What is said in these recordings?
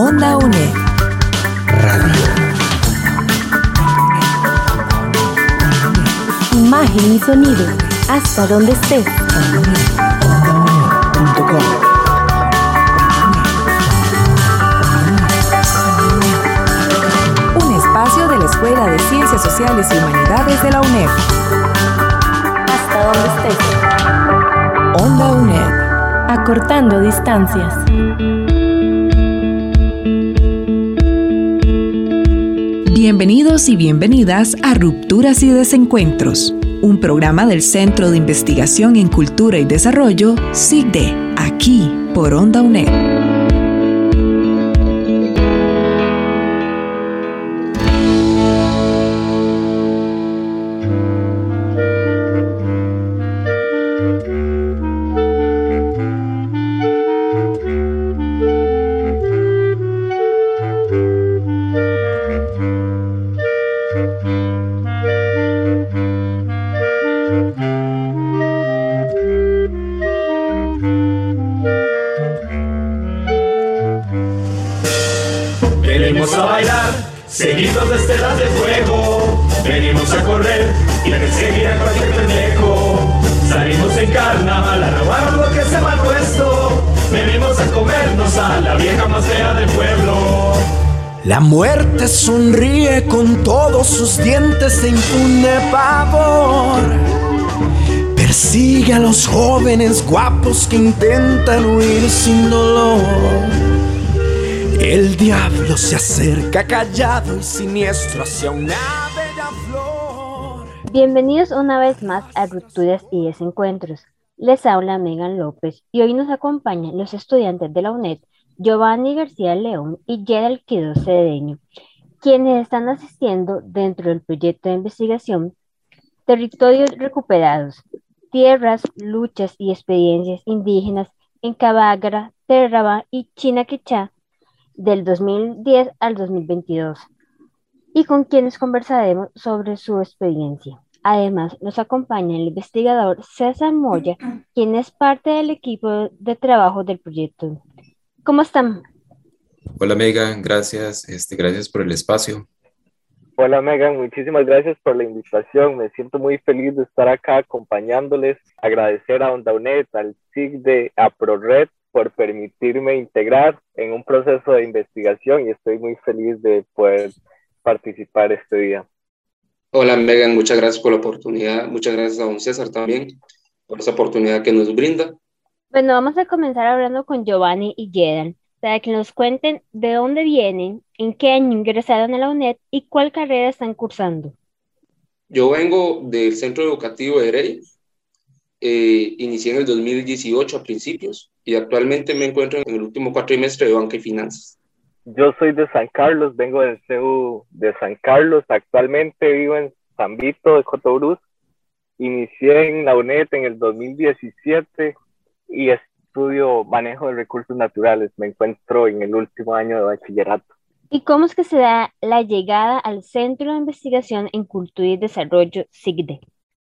Onda UNED. Radio. Imagen y sonido. Hasta donde estés. Un espacio de la Escuela de Ciencias Sociales y Humanidades de la UNED. Hasta donde estés. Onda UNED. Acortando distancias. Bienvenidos y bienvenidas a Rupturas y Desencuentros, un programa del Centro de Investigación en Cultura y Desarrollo, SIGDE, aquí por Onda UNED. La muerte sonríe con todos sus dientes e impune pavor. Persigue a los jóvenes guapos que intentan huir sin dolor. El diablo se acerca callado y siniestro hacia una bella flor. Bienvenidos una vez más a Rupturas y Desencuentros. Les habla Megan López y hoy nos acompañan los estudiantes de la UNED Giovanni García León y Gerald Quido Cedeño, quienes están asistiendo dentro del proyecto de investigación Territorios Recuperados, Tierras, Luchas y Experiencias Indígenas en Cabagra, Terraba y Chinaquechá del 2010 al 2022 y con quienes conversaremos sobre su experiencia. Además, nos acompaña el investigador César Moya, quien es parte del equipo de trabajo del proyecto. ¿Cómo están? Hola Megan, gracias, este, gracias por el espacio. Hola Megan, muchísimas gracias por la invitación. Me siento muy feliz de estar acá acompañándoles. Agradecer a Onda UNED, al SIG de APRORED por permitirme integrar en un proceso de investigación y estoy muy feliz de poder participar este día. Hola Megan, muchas gracias por la oportunidad. Muchas gracias a don César también por esa oportunidad que nos brinda. Bueno, vamos a comenzar hablando con Giovanni y Jedan para que nos cuenten de dónde vienen, en qué año ingresaron a la UNED y cuál carrera están cursando. Yo vengo del Centro Educativo de Heredia. Eh, inicié en el 2018 a principios y actualmente me encuentro en el último cuatrimestre de Banca y Finanzas. Yo soy de San Carlos, vengo del CEU de San Carlos. Actualmente vivo en San Vito de Cotobruz. Inicié en la UNED en el 2017 y estudio manejo de recursos naturales. Me encuentro en el último año de bachillerato. ¿Y cómo es que se da la llegada al Centro de Investigación en Cultura y Desarrollo, SIGDE?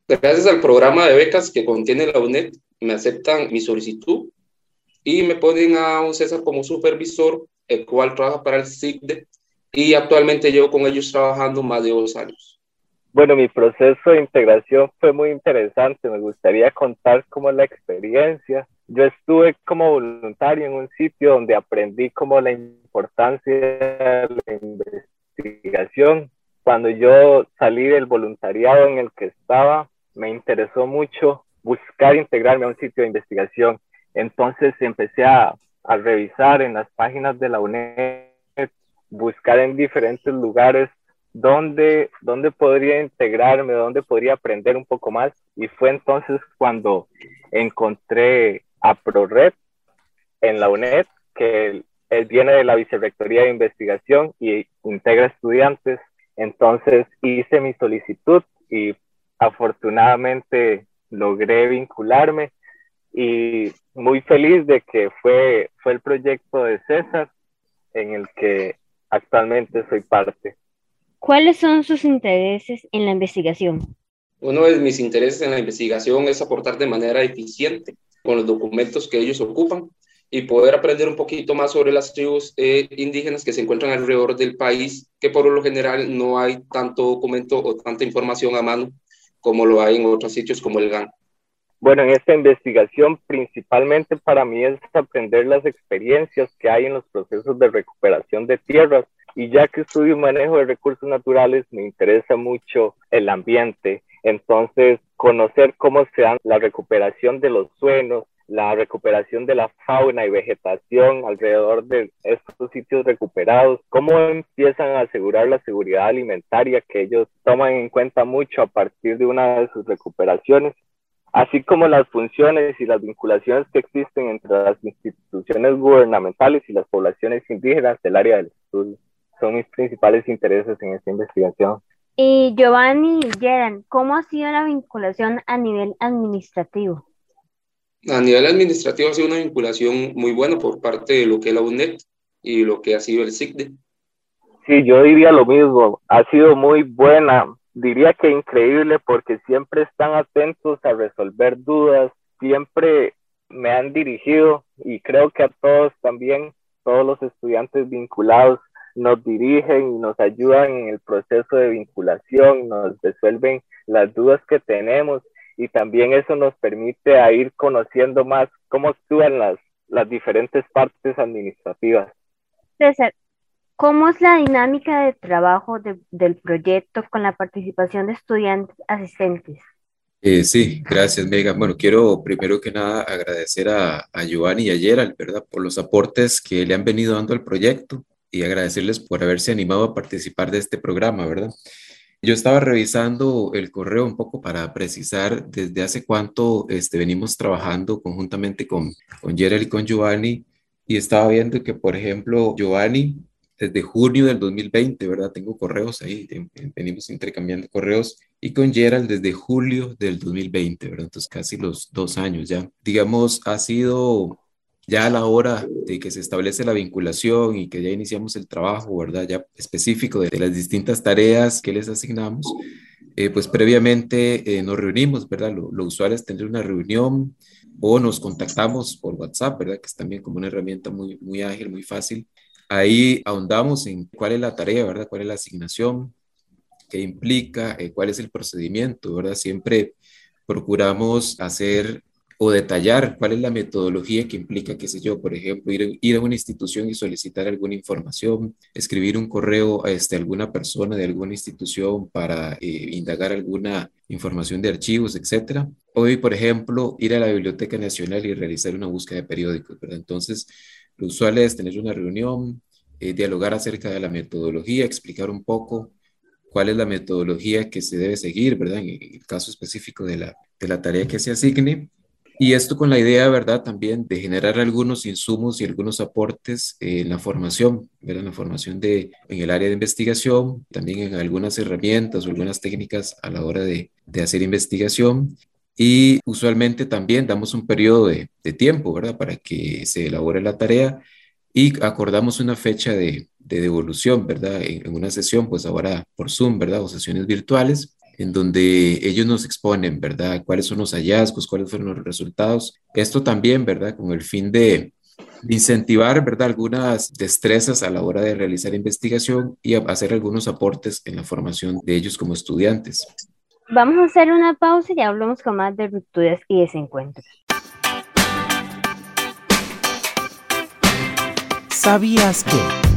Gracias al programa de becas que contiene la UNED, me aceptan mi solicitud y me ponen a un César como supervisor, el cual trabaja para el SIGDE y actualmente llevo con ellos trabajando más de dos años. Bueno, mi proceso de integración fue muy interesante. Me gustaría contar cómo la experiencia. Yo estuve como voluntario en un sitio donde aprendí como la importancia de la investigación. Cuando yo salí del voluntariado en el que estaba, me interesó mucho buscar integrarme a un sitio de investigación. Entonces empecé a, a revisar en las páginas de la UNED, buscar en diferentes lugares dónde, dónde podría integrarme, dónde podría aprender un poco más. Y fue entonces cuando encontré a ProRed en la UNED, que él, viene de la Vicerrectoría de Investigación y integra estudiantes. Entonces hice mi solicitud y afortunadamente logré vincularme y muy feliz de que fue, fue el proyecto de César en el que actualmente soy parte. ¿Cuáles son sus intereses en la investigación? Uno de mis intereses en la investigación es aportar de manera eficiente con los documentos que ellos ocupan y poder aprender un poquito más sobre las tribus eh, indígenas que se encuentran alrededor del país, que por lo general no hay tanto documento o tanta información a mano como lo hay en otros sitios como el GAN. Bueno, en esta investigación principalmente para mí es aprender las experiencias que hay en los procesos de recuperación de tierras y ya que estudio manejo de recursos naturales me interesa mucho el ambiente, entonces conocer cómo se da la recuperación de los suelos, la recuperación de la fauna y vegetación alrededor de estos sitios recuperados, cómo empiezan a asegurar la seguridad alimentaria que ellos toman en cuenta mucho a partir de una de sus recuperaciones, así como las funciones y las vinculaciones que existen entre las instituciones gubernamentales y las poblaciones indígenas del área del estudio. Son mis principales intereses en esta investigación. Y Giovanni y Geran, ¿cómo ha sido la vinculación a nivel administrativo? A nivel administrativo ha sido una vinculación muy buena por parte de lo que es la UNED y lo que ha sido el CICDE. Sí, yo diría lo mismo. Ha sido muy buena. Diría que increíble porque siempre están atentos a resolver dudas. Siempre me han dirigido y creo que a todos también, todos los estudiantes vinculados nos dirigen y nos ayudan en el proceso de vinculación, nos resuelven las dudas que tenemos y también eso nos permite a ir conociendo más cómo actúan las, las diferentes partes administrativas. César, ¿cómo es la dinámica de trabajo del proyecto con la participación de estudiantes asistentes? Eh, sí, gracias, Mega. Bueno, quiero primero que nada agradecer a, a Giovanni y a Gerald, ¿verdad? Por los aportes que le han venido dando al proyecto y agradecerles por haberse animado a participar de este programa, ¿verdad? Yo estaba revisando el correo un poco para precisar desde hace cuánto este, venimos trabajando conjuntamente con, con Gerald y con Giovanni y estaba viendo que, por ejemplo, Giovanni, desde junio del 2020, ¿verdad? Tengo correos ahí, venimos intercambiando correos y con Gerald desde julio del 2020, ¿verdad? Entonces casi los dos años ya. Digamos, ha sido ya a la hora de que se establece la vinculación y que ya iniciamos el trabajo, ¿verdad? Ya específico de, las distintas tareas que les asignamos, eh, pues previamente eh, nos reunimos, ¿verdad? Lo, lo, usual es tener una reunión o nos contactamos por WhatsApp, ¿verdad? Que es también como una herramienta muy, muy ágil, muy fácil. Ahí ahondamos en cuál es la tarea, ¿verdad? ¿Cuál es la asignación? ¿Qué implica? Eh, ¿Cuál es el procedimiento, ¿verdad? Siempre procuramos hacer o detallar cuál es la metodología que implica, qué sé yo, por ejemplo, ir, ir a una institución y solicitar alguna información, escribir un correo a este, alguna persona de alguna institución para eh, indagar alguna información de archivos, etcétera. Hoy, por ejemplo, ir a la Biblioteca Nacional y realizar una búsqueda de periódicos, ¿verdad? Entonces, lo usual es tener una reunión, eh, dialogar acerca de la metodología, explicar un poco cuál es la metodología que se debe seguir, ¿verdad? En el caso específico de la, de la tarea que se asigne y esto con la idea, ¿verdad? También de generar algunos insumos y algunos aportes en la formación, ¿verdad? En la formación de, en el área de investigación, también en algunas herramientas o algunas técnicas a la hora de, de hacer investigación. Y usualmente también damos un periodo de, tiempo, ¿verdad? Para que se elabore la tarea y acordamos una fecha de, de devolución, ¿verdad? En, en, una sesión, pues ahora por Zoom, ¿verdad? O sesiones virtuales en donde ellos nos exponen, ¿verdad? Cuáles son los hallazgos, cuáles fueron los resultados. Esto también, ¿verdad? Con el fin de, incentivar, ¿verdad? Algunas destrezas a la hora de realizar investigación y hacer algunos aportes en la formación de ellos como estudiantes. Vamos a hacer una pausa y hablamos con más de rupturas y desencuentros. ¿Sabías que?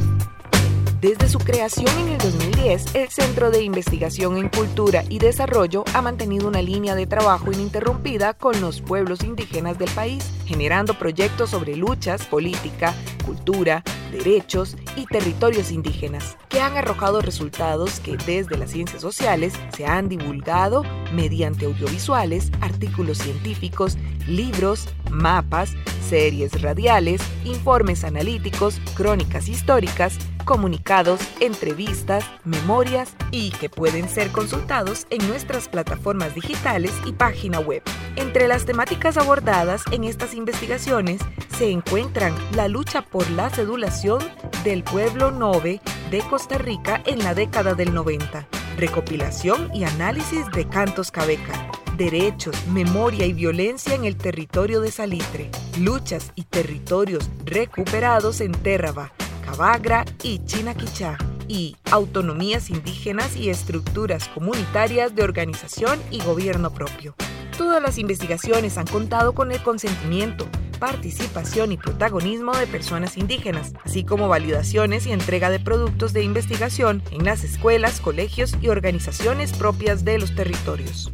Desde su creación en el 2010, el Centro de Investigación en Cultura y Desarrollo ha mantenido una línea de trabajo ininterrumpida con los pueblos indígenas del país, generando proyectos sobre luchas, política, cultura, derechos y territorios indígenas, que han arrojado resultados que desde las ciencias sociales se han divulgado mediante audiovisuales, artículos científicos, libros, mapas, series radiales, informes analíticos, crónicas históricas, comunicados, entrevistas, memorias y que pueden ser consultados en nuestras plataformas digitales y página web. Entre las temáticas abordadas en estas investigaciones se encuentran la lucha por la cedulación del pueblo Nove de Costa Rica en la década del 90, recopilación y análisis de cantos cabeca, derechos, memoria y violencia en el territorio de Salitre, luchas y territorios recuperados en Térraba, Cabagra y Chinaquichá, y autonomías indígenas y estructuras comunitarias de organización y gobierno propio. Todas las investigaciones han contado con el consentimiento, participación y protagonismo de personas indígenas, así como validaciones y entrega de productos de investigación en las escuelas, colegios y organizaciones propias de los territorios.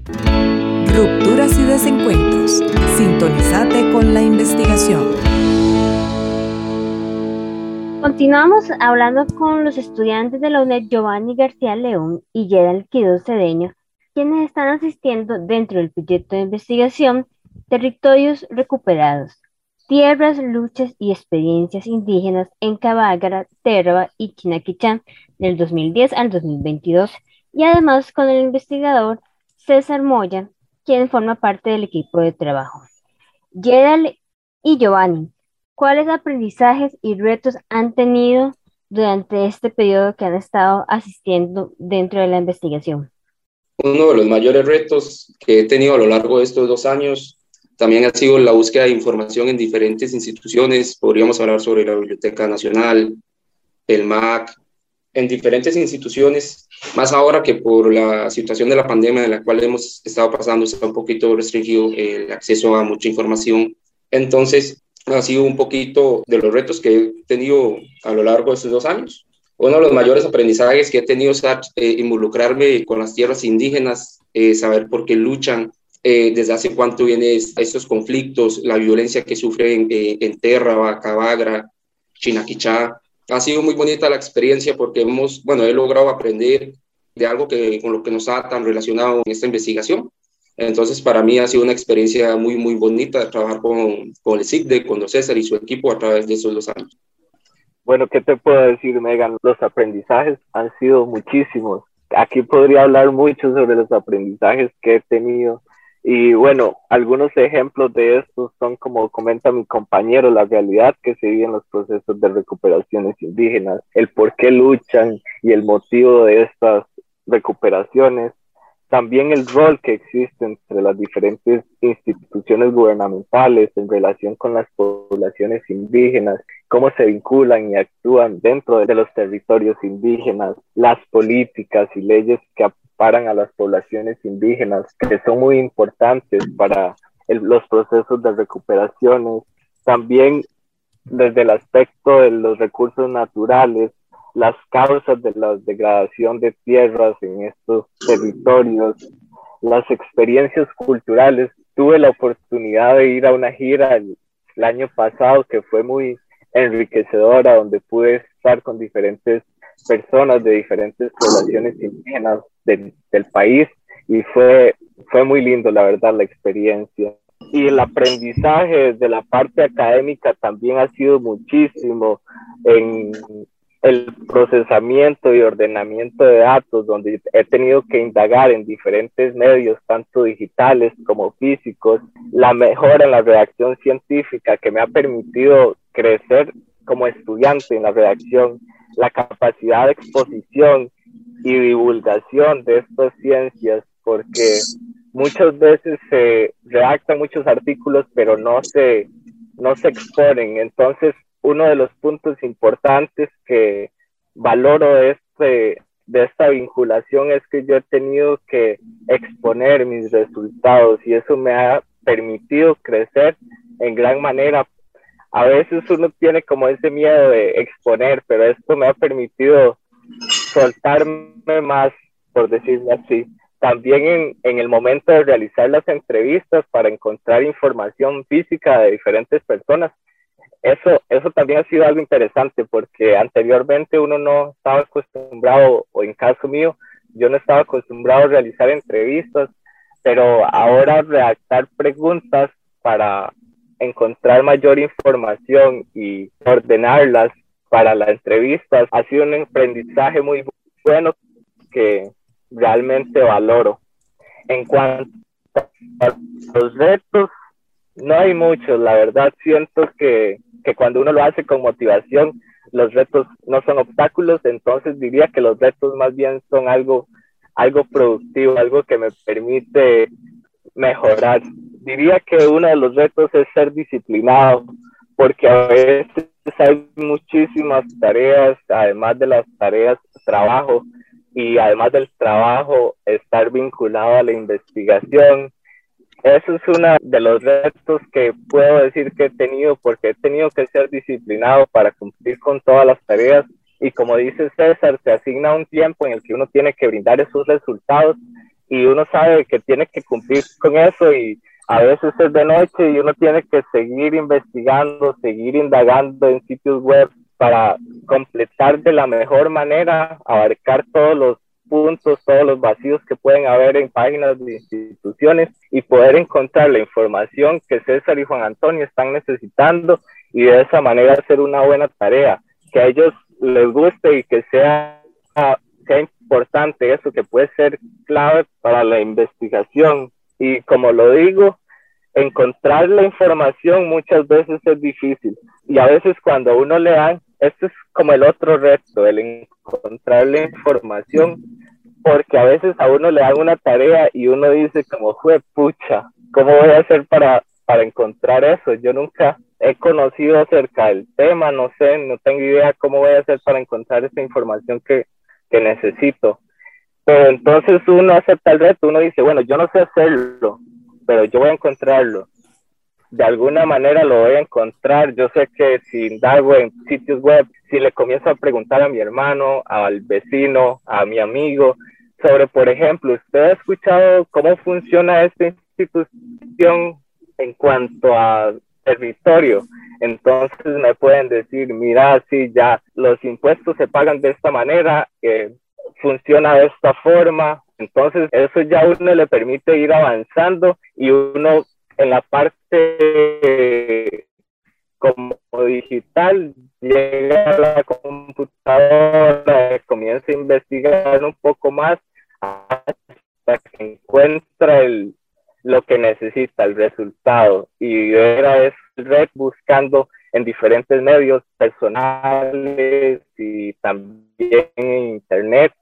Y desencuentros. Sintonizate con la investigación. Continuamos hablando con los estudiantes de la UNED Giovanni García León y Yedal Quido Cedeño quienes están asistiendo dentro del proyecto de investigación Territorios Recuperados, Tierras, Luchas y Experiencias Indígenas en Cabagra, Terva y Chinaquichán del 2010 al 2022 y además con el investigador César Moya, quien forma parte del equipo de trabajo. Yedal y Giovanni, ¿cuáles aprendizajes y retos han tenido durante este periodo que han estado asistiendo dentro de la investigación? Uno de los mayores retos que he tenido a lo largo de estos dos años también ha sido la búsqueda de información en diferentes instituciones. Podríamos hablar sobre la Biblioteca Nacional, el MAC, en diferentes instituciones, más ahora que por la situación de la pandemia en la cual hemos estado pasando, está un poquito restringido el acceso a mucha información. Entonces, ha sido un poquito de los retos que he tenido a lo largo de estos dos años uno de los mayores aprendizajes que he tenido es eh, involucrarme con las tierras indígenas, eh, saber por qué luchan, eh, desde hace cuánto vienen estos conflictos, la violencia que sufren en Terra, Cabagra, Chinaquichá. Ha sido muy bonita la experiencia porque hemos, bueno, he logrado aprender de algo que, con lo que nos ha tan relacionado en esta investigación. Entonces, para mí ha sido una experiencia muy, muy bonita trabajar con, con el CICDE, con los César y su equipo a través de esos dos años. Bueno, ¿qué te puedo decir, Megan? Los aprendizajes han sido muchísimos. Aquí podría hablar mucho sobre los aprendizajes que he tenido. Y bueno, algunos ejemplos de estos son, como comenta mi compañero, la realidad que se vive en los procesos de recuperaciones indígenas, el por qué luchan y el motivo de estas recuperaciones, también el rol que existe entre las diferentes instituciones gubernamentales en relación con las poblaciones indígenas, cómo se vinculan y actúan dentro de los territorios indígenas, las políticas y leyes que aparan a las poblaciones indígenas, que son muy importantes para los procesos de recuperaciones. También desde el aspecto de los recursos naturales, las causas de la degradación de tierras en estos territorios, las experiencias culturales. Tuve la oportunidad de ir a una gira el, año pasado que fue muy enriquecedora, donde pude estar con diferentes personas de diferentes poblaciones indígenas del, país y fue, fue muy lindo, la verdad, la experiencia. Y el aprendizaje de la parte académica también ha sido muchísimo en el procesamiento y ordenamiento de datos, donde he tenido que indagar en diferentes medios, tanto digitales como físicos, la mejora en la redacción científica que me ha permitido crecer como estudiante en la redacción, la capacidad de exposición y divulgación de estas ciencias, porque muchas veces se redactan muchos artículos, pero no se, no se exponen. Entonces, uno de los puntos importantes que valoro de, este, de esta vinculación es que yo he tenido que exponer mis resultados y eso me ha permitido crecer en gran manera. A veces uno tiene como ese miedo de exponer, pero esto me ha permitido soltarme más, por decirlo así. También en, en el momento de realizar las entrevistas para encontrar información física de diferentes personas, eso, eso también ha sido algo interesante porque anteriormente uno no estaba acostumbrado, o en caso mío, yo no estaba acostumbrado a realizar entrevistas, pero ahora redactar preguntas para encontrar mayor información y ordenarlas para las entrevistas ha sido un aprendizaje muy bueno que realmente valoro. En cuanto a los retos, no hay muchos, la verdad siento que que cuando uno lo hace con motivación, los retos no son obstáculos, entonces diría que los retos más bien son algo, algo productivo, algo que me permite mejorar. Diría que uno de los retos es ser disciplinado, porque a veces hay muchísimas tareas, además de las tareas trabajo, y además del trabajo, estar vinculado a la investigación. Eso es uno de los retos que puedo decir que he tenido porque he tenido que ser disciplinado para cumplir con todas las tareas y como dice César, se asigna un tiempo en el que uno tiene que brindar esos resultados y uno sabe que tiene que cumplir con eso y a veces es de noche y uno tiene que seguir investigando, seguir indagando en sitios web para completar de la mejor manera, abarcar todos los puntos, todos los vacíos que pueden haber en páginas de instituciones y poder encontrar la información que César y Juan Antonio están necesitando y de esa manera hacer una buena tarea, que a ellos les guste y que sea, sea importante eso, que puede ser clave para la investigación. Y como lo digo, encontrar la información muchas veces es difícil. Y a veces cuando uno le dan, esto es como el otro reto, el encontrar la información, porque a veces a uno le dan una tarea y uno dice como, fue pucha, ¿cómo voy a hacer para, para encontrar eso? Yo nunca he conocido acerca del tema, no sé, no tengo idea cómo voy a hacer para encontrar esa información que, que necesito. Pero entonces uno acepta el reto, uno dice, bueno, yo no sé hacerlo, pero yo voy a encontrarlo. De alguna manera lo voy a encontrar. Yo sé que si indago en sitios web, si le comienzo a preguntar a mi hermano, al vecino, a mi amigo, sobre, por ejemplo, ¿usted ha escuchado cómo funciona esta institución en cuanto a territorio. Entonces me pueden decir, mira, si ya los impuestos se pagan de esta manera, eh, funciona de esta forma. Entonces eso ya uno le permite ir avanzando y uno en la parte como digital llega a la computadora, comienza a investigar un poco más hasta que encuentra el, lo que necesita, el resultado. Y era es red buscando en diferentes medios personales y también en internet.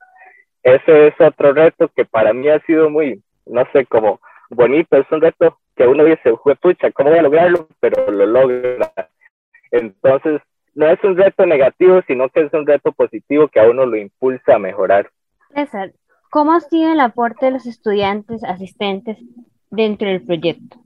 Ese es otro reto que para mí ha sido muy, no sé, como bonito. Es un reto que uno dice, fue pucha, ¿cómo voy a lograrlo? Pero lo logra. Entonces, no es un reto negativo, sino que es un reto positivo que a uno lo impulsa a mejorar. César, ¿cómo ha sido el aporte de los estudiantes asistentes dentro del proyecto?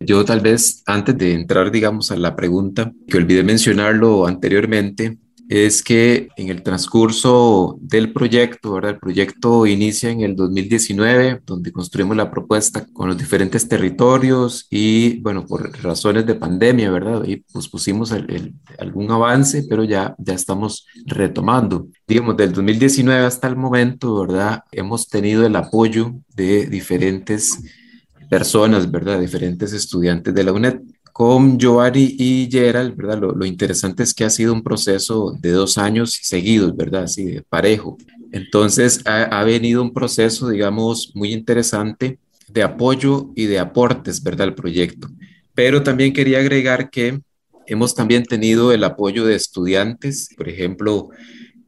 Yo tal vez antes de entrar, digamos, a la pregunta, que olvidé mencionarlo anteriormente, es que en el transcurso del proyecto, ¿verdad? El proyecto inicia en el 2019, donde construimos la propuesta con los diferentes territorios y, bueno, por razones de pandemia, ¿verdad? Y pues pusimos algún avance, pero ya, ya estamos retomando. Digamos, del 2019 hasta el momento, ¿verdad? Hemos tenido el apoyo de diferentes personas, ¿verdad? Diferentes estudiantes de la UNED. Con Joari y Gerald, ¿verdad? Lo, interesante es que ha sido un proceso de dos años seguidos, ¿verdad? Así de parejo. Entonces, ha, ha venido un proceso, digamos, muy interesante de apoyo y de aportes, ¿verdad? Al proyecto. Pero también quería agregar que hemos también tenido el apoyo de estudiantes, por ejemplo,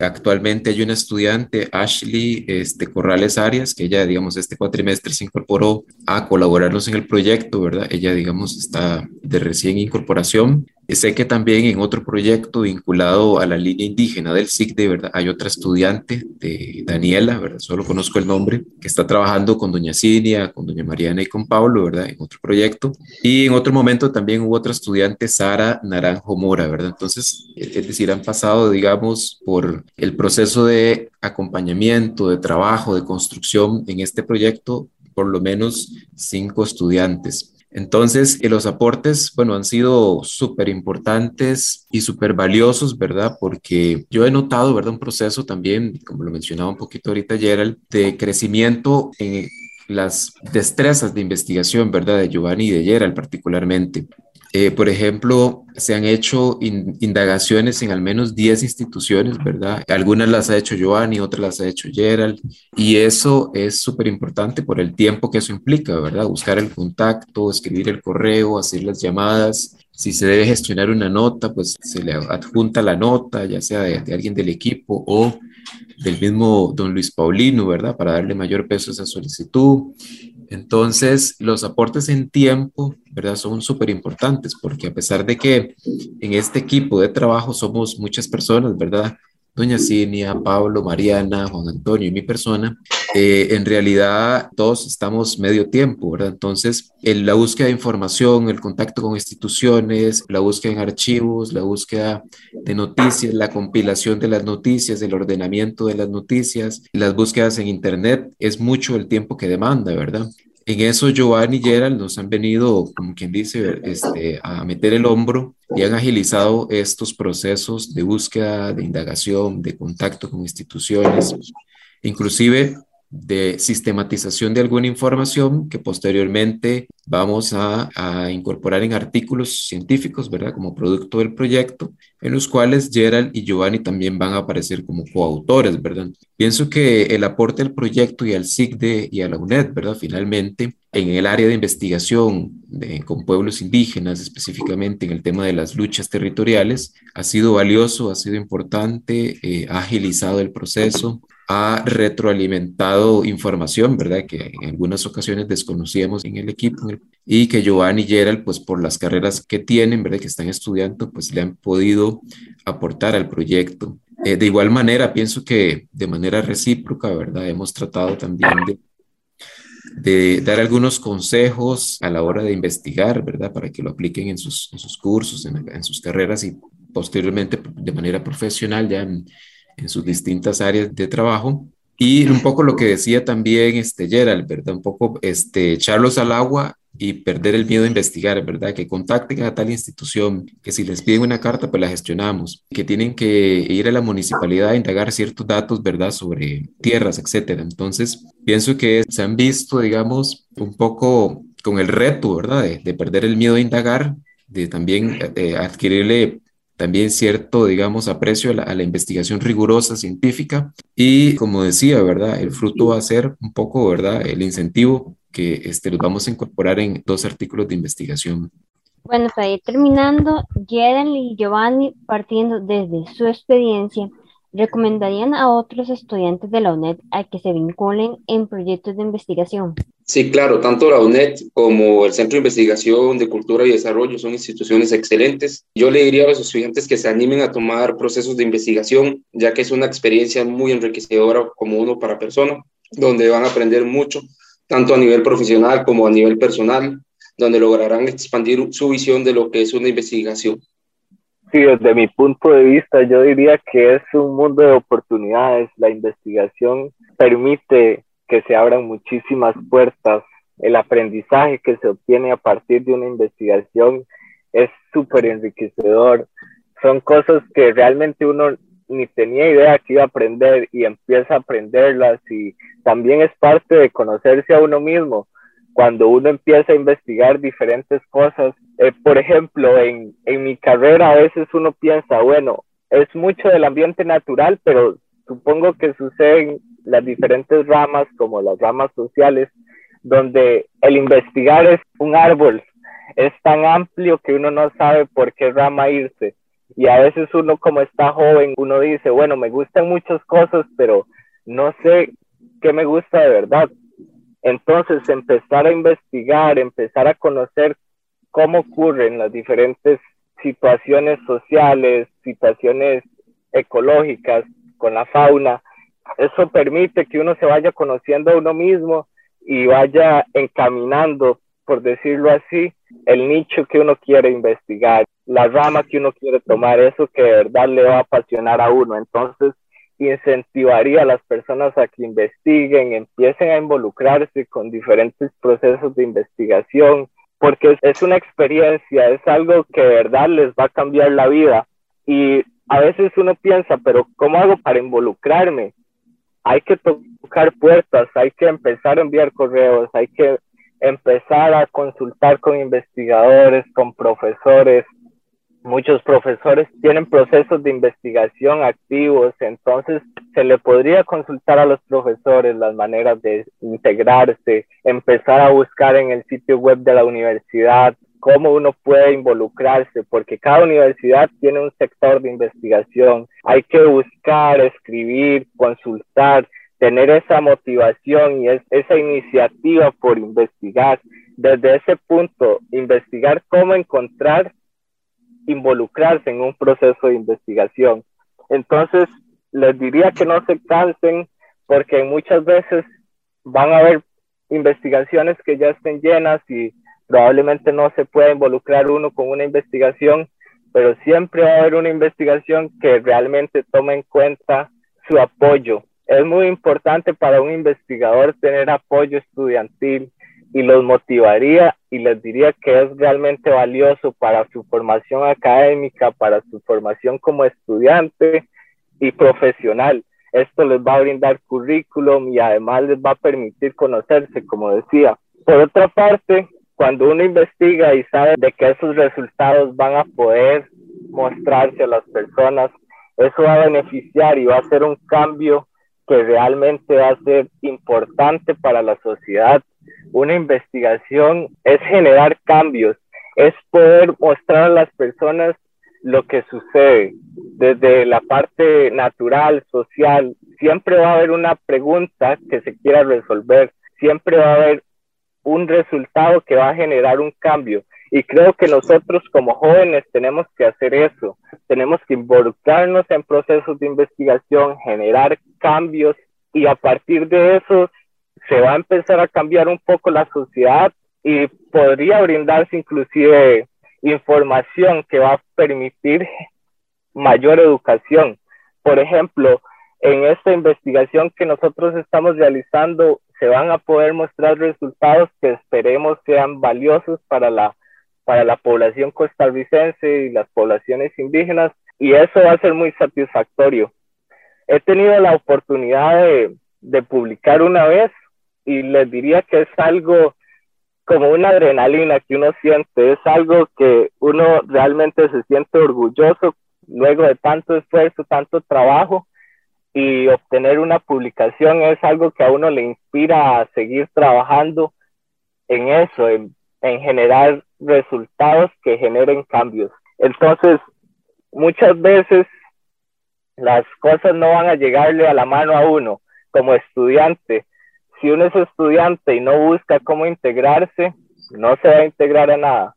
Actualmente hay una estudiante, Ashley este, Corrales Arias, que ella, digamos, este cuatrimestre se incorporó a colaborarnos en el proyecto, ¿verdad? Ella, digamos, está de recién incorporación Sé que también en otro proyecto vinculado a la línea indígena del de ¿verdad? Hay otra estudiante, de Daniela, ¿verdad? Solo conozco el nombre, que está trabajando con doña Cinia, con doña Mariana y con Pablo, ¿verdad? En otro proyecto. Y en otro momento también hubo otra estudiante, Sara Naranjo Mora, ¿verdad? Entonces, es decir, han pasado, digamos, por el proceso de acompañamiento, de trabajo, de construcción en este proyecto, por lo menos cinco estudiantes. Entonces, los aportes, bueno, han sido súper importantes y súper valiosos, ¿verdad? Porque yo he notado, ¿verdad? Un proceso también, como lo mencionaba un poquito ahorita Gerald, de crecimiento en las destrezas de investigación, ¿verdad? De Giovanni y de Gerald particularmente. Eh, por ejemplo, se han hecho indagaciones en al menos 10 instituciones, ¿verdad? Algunas las ha hecho Giovanni, otras las ha hecho Gerald, y eso es súper importante por el tiempo que eso implica, ¿verdad? Buscar el contacto, escribir el correo, hacer las llamadas. Si se debe gestionar una nota, pues se le adjunta la nota, ya sea de, de alguien del equipo o del mismo don Luis Paulino, ¿verdad? Para darle mayor peso a esa solicitud. Entonces, los aportes en tiempo, ¿verdad? Son súper importantes porque a pesar de que en este equipo de trabajo somos muchas personas, ¿verdad? Doña Cinia, Pablo, Mariana, Juan Antonio y mi persona, eh, en realidad todos estamos medio tiempo, ¿verdad? Entonces, en la búsqueda de información, el contacto con instituciones, la búsqueda en archivos, la búsqueda de noticias, la compilación de las noticias, el ordenamiento de las noticias, las búsquedas en Internet, es mucho el tiempo que demanda, ¿verdad? En eso Giovanni y Gerald nos han venido, como quien dice, este, a meter el hombro y han agilizado estos procesos de búsqueda, de indagación, de contacto con instituciones, inclusive de sistematización de alguna información que posteriormente vamos a, incorporar en artículos científicos, ¿verdad? Como producto del proyecto, en los cuales Gerald y Giovanni también van a aparecer como coautores, ¿verdad? Pienso que el aporte al proyecto y al SIGDE y a la UNED, ¿verdad? Finalmente, en el área de investigación con pueblos indígenas, específicamente en el tema de las luchas territoriales, ha sido valioso, ha sido importante, eh, ha agilizado el proceso, ha retroalimentado información, ¿verdad? Que en algunas ocasiones desconocíamos en el equipo y que Giovanni y Gerald, pues por las carreras que tienen, ¿verdad? Que están estudiando, pues le han podido aportar al proyecto. Eh, de igual manera, pienso que de manera recíproca, ¿verdad? Hemos tratado también de, dar algunos consejos a la hora de investigar, ¿verdad? Para que lo apliquen en sus, en sus cursos, en, en sus carreras y posteriormente de manera profesional ya en, en sus distintas áreas de trabajo. Y un poco lo que decía también este Gerald, ¿verdad? Un poco este, echarlos al agua y perder el miedo a investigar, ¿verdad? Que contacten a tal institución, que si les piden una carta, pues la gestionamos, que tienen que ir a la municipalidad a indagar ciertos datos, ¿verdad? Sobre tierras, etcétera. Entonces, pienso que se han visto, digamos, un poco con el reto, ¿verdad? De, perder el miedo a indagar, de también eh, adquirirle también cierto, digamos, aprecio a la, investigación rigurosa científica y, como decía, ¿verdad? El fruto va a ser un poco, ¿verdad? El incentivo que este, los vamos a incorporar en dos artículos de investigación. Bueno, para ir terminando, Jeden y Giovanni, partiendo desde su experiencia, ¿recomendarían a otros estudiantes de la UNED a que se vinculen en proyectos de investigación? Sí, claro, tanto la UNED como el Centro de Investigación de Cultura y Desarrollo son instituciones excelentes. Yo le diría a los estudiantes que se animen a tomar procesos de investigación, ya que es una experiencia muy enriquecedora como uno para persona, donde van a aprender mucho, tanto a nivel profesional como a nivel personal, donde lograrán expandir su visión de lo que es una investigación. Sí, desde mi punto de vista, yo diría que es un mundo de oportunidades. La investigación permite que se abran muchísimas puertas. El aprendizaje que se obtiene a partir de una investigación es súper enriquecedor. Son cosas que realmente uno ni tenía idea que iba a aprender y empieza a aprenderlas y también es parte de conocerse a uno mismo cuando uno empieza a investigar diferentes cosas. Eh, por ejemplo, en, en mi carrera a veces uno piensa, bueno, es mucho del ambiente natural, pero supongo que suceden las diferentes ramas, como las ramas sociales, donde el investigar es un árbol, es tan amplio que uno no sabe por qué rama irse. Y a veces uno como está joven, uno dice, bueno, me gustan muchas cosas, pero no sé qué me gusta de verdad. Entonces, empezar a investigar, empezar a conocer cómo ocurren las diferentes situaciones sociales, situaciones ecológicas con la fauna, eso permite que uno se vaya conociendo a uno mismo y vaya encaminando, por decirlo así, el nicho que uno quiere investigar, la rama que uno quiere tomar, eso que de verdad le va a apasionar a uno. Entonces, incentivaría a las personas a que investiguen, empiecen a involucrarse con diferentes procesos de investigación, porque es una experiencia, es algo que de verdad les va a cambiar la vida. Y a veces uno piensa, pero ¿cómo hago para involucrarme? Hay que tocar puertas, hay que empezar a enviar correos, hay que empezar a consultar con investigadores, con profesores, muchos profesores tienen procesos de investigación activos, entonces se le podría consultar a los profesores las maneras de integrarse, empezar a buscar en el sitio web de la universidad cómo uno puede involucrarse, porque cada universidad tiene un sector de investigación. Hay que buscar, escribir, consultar, tener esa motivación y esa iniciativa por investigar. Desde ese punto, investigar cómo encontrar, involucrarse en un proceso de investigación. Entonces, les diría que no se cansen porque muchas veces van a haber investigaciones que ya estén llenas y probablemente no se pueda involucrar uno con una investigación, pero siempre va a haber una investigación que realmente tome en cuenta su apoyo. Es muy importante para un investigador tener apoyo estudiantil y los motivaría y les diría que es realmente valioso para su formación académica, para su formación como estudiante y profesional. Esto les va a brindar currículum y además les va a permitir conocerse, como decía. Por otra parte, cuando uno investiga y sabe de que esos resultados van a poder mostrarse a las personas, eso va a beneficiar y va a ser un cambio que realmente va a ser importante para la sociedad. Una investigación es generar cambios, es poder mostrar a las personas lo que sucede desde la parte natural, social. Siempre va a haber una pregunta que se quiera resolver, siempre va a haber un resultado que va a generar un cambio. Y creo que nosotros como jóvenes tenemos que hacer eso, tenemos que involucrarnos en procesos de investigación, generar cambios y a partir de eso se va a empezar a cambiar un poco la sociedad y podría brindarse inclusive información que va a permitir mayor educación. Por ejemplo, en esta investigación que nosotros estamos realizando, se van a poder mostrar resultados que esperemos sean valiosos para la, para la población costarricense y las poblaciones indígenas, y eso va a ser muy satisfactorio. He tenido la oportunidad de, de publicar una vez y les diría que es algo como una adrenalina que uno siente, es algo que uno realmente se siente orgulloso luego de tanto esfuerzo, tanto trabajo y obtener una publicación es algo que a uno le inspira a seguir trabajando en eso, en, en generar resultados que generen cambios. Entonces, muchas veces las cosas no van a llegarle a la mano a uno como estudiante, si uno es estudiante y no busca cómo integrarse, no se va a integrar a nada.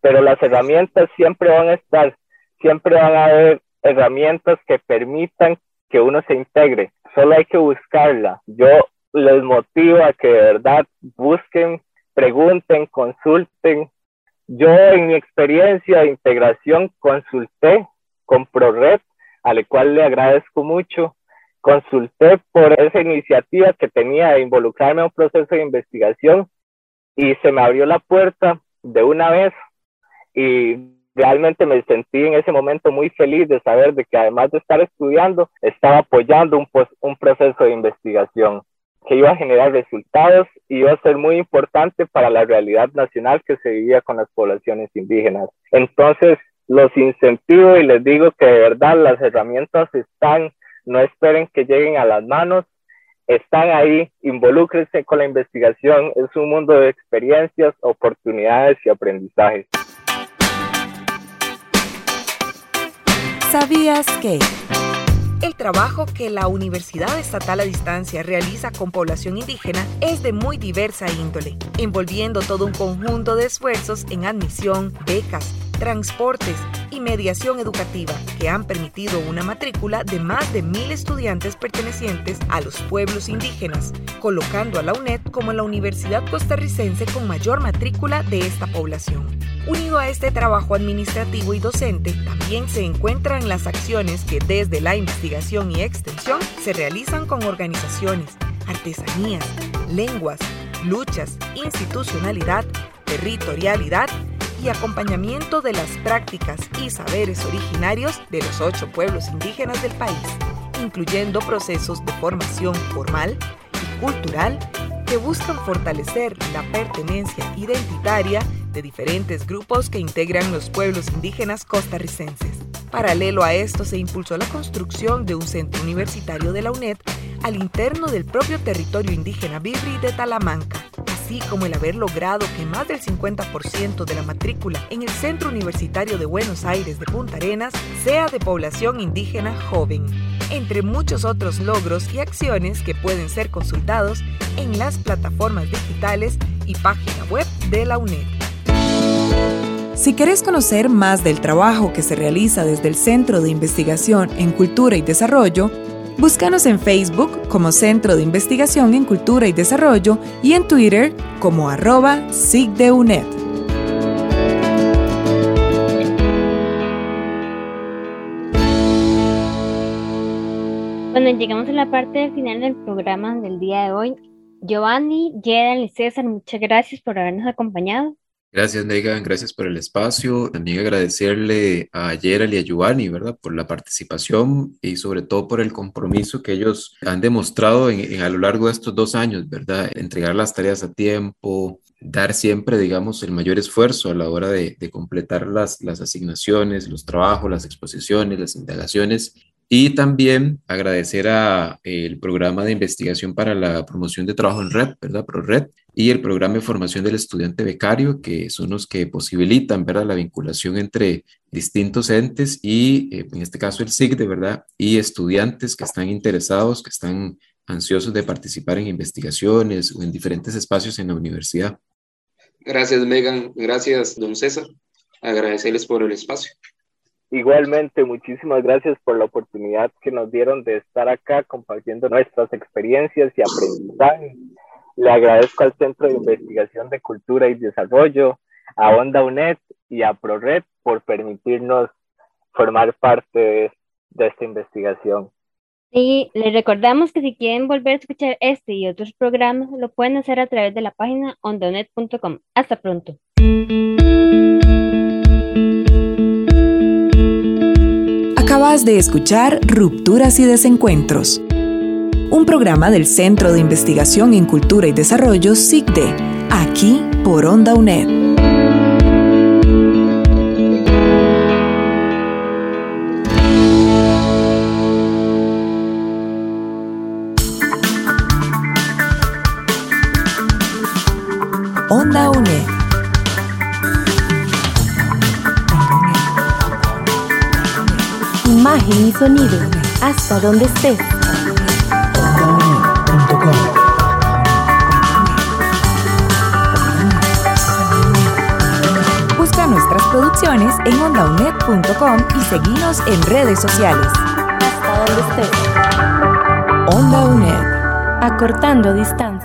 Pero las herramientas siempre van a estar, siempre van a haber herramientas que permitan que uno se integre. Solo hay que buscarla. Yo les motivo a que de verdad busquen, pregunten, consulten. Yo en mi experiencia de integración consulté con ProRed, a la cual le agradezco mucho consulté por esa iniciativa que tenía de involucrarme en un proceso de investigación y se me abrió la puerta de una vez y realmente me sentí en ese momento muy feliz de saber de que además de estar estudiando, estaba apoyando un, proceso de investigación que iba a generar resultados y iba a ser muy importante para la realidad nacional que se vivía con las poblaciones indígenas. Entonces, los incentivo y les digo que de verdad las herramientas están no esperen que lleguen a las manos, están ahí, involúcrense con la investigación, es un mundo de experiencias, oportunidades y aprendizajes. ¿Sabías que? El trabajo que la Universidad Estatal a Distancia realiza con población indígena es de muy diversa índole, envolviendo todo un conjunto de esfuerzos en admisión, becas, transportes y mediación educativa que han permitido una matrícula de más de mil estudiantes pertenecientes a los pueblos indígenas, colocando a la UNED como la universidad costarricense con mayor matrícula de esta población. Unido a este trabajo administrativo y docente, también se encuentran las acciones que desde la investigación y extensión se realizan con organizaciones, artesanías, lenguas, luchas, institucionalidad, territorialidad y acompañamiento de las prácticas y saberes originarios de los ocho pueblos indígenas del país, incluyendo procesos de formación formal y cultural que buscan fortalecer la pertenencia identitaria de diferentes grupos que integran los pueblos indígenas costarricenses. Paralelo a esto se impulsó la construcción de un centro universitario de la UNED al interno del propio territorio indígena Bibri de Talamanca, así como el haber logrado que más del 50% de la matrícula en el Centro Universitario de Buenos Aires de Punta Arenas sea de población indígena joven, entre muchos otros logros y acciones que pueden ser consultados en las plataformas digitales y página web de la UNED. Si querés conocer más del trabajo que se realiza desde el Centro de Investigación en Cultura y Desarrollo, búscanos en Facebook como Centro de Investigación en Cultura y Desarrollo y en Twitter como arroba SIGDEUNED. Bueno, llegamos a la parte final del programa del día de hoy. Giovanni, Jedan y César, muchas gracias por habernos acompañado. Gracias, Megan, gracias por el espacio. También agradecerle a Gerald y a Giovanni, ¿verdad? Por la participación y sobre todo por el compromiso que ellos han demostrado en, a lo largo de estos dos años, ¿verdad? Entregar las tareas a tiempo, dar siempre, digamos, el mayor esfuerzo a la hora de, de completar las, las asignaciones, los trabajos, las exposiciones, las indagaciones y también agradecer a el programa de investigación para la promoción de trabajo en red, ¿verdad? ProRed, y el programa de formación del estudiante becario, que son los que posibilitan, ¿verdad? La vinculación entre distintos entes y, eh, en este caso, el SIG, ¿verdad? Y estudiantes que están interesados, que están ansiosos de participar en investigaciones o en diferentes espacios en la universidad. Gracias, Megan. Gracias, don César. Agradecerles por el espacio. Igualmente, muchísimas gracias por la oportunidad que nos dieron de estar acá compartiendo nuestras experiencias y aprendizaje. Le agradezco al Centro de Investigación de Cultura y Desarrollo, a Onda UNED y a ProRed por permitirnos formar parte de, de esta investigación. Y les recordamos que si quieren volver a escuchar este y otros programas, lo pueden hacer a través de la página ondaunet.com. Hasta pronto. Acabas de escuchar Rupturas y Desencuentros, un programa del Centro de Investigación en Cultura y Desarrollo SICDE, aquí por Onda UNED. Onda UNED. Imagen y sonido, hasta donde estés. En ondaunet.com y seguinos en redes sociales. Hasta donde estés. Onda UNED. Acortando distancias.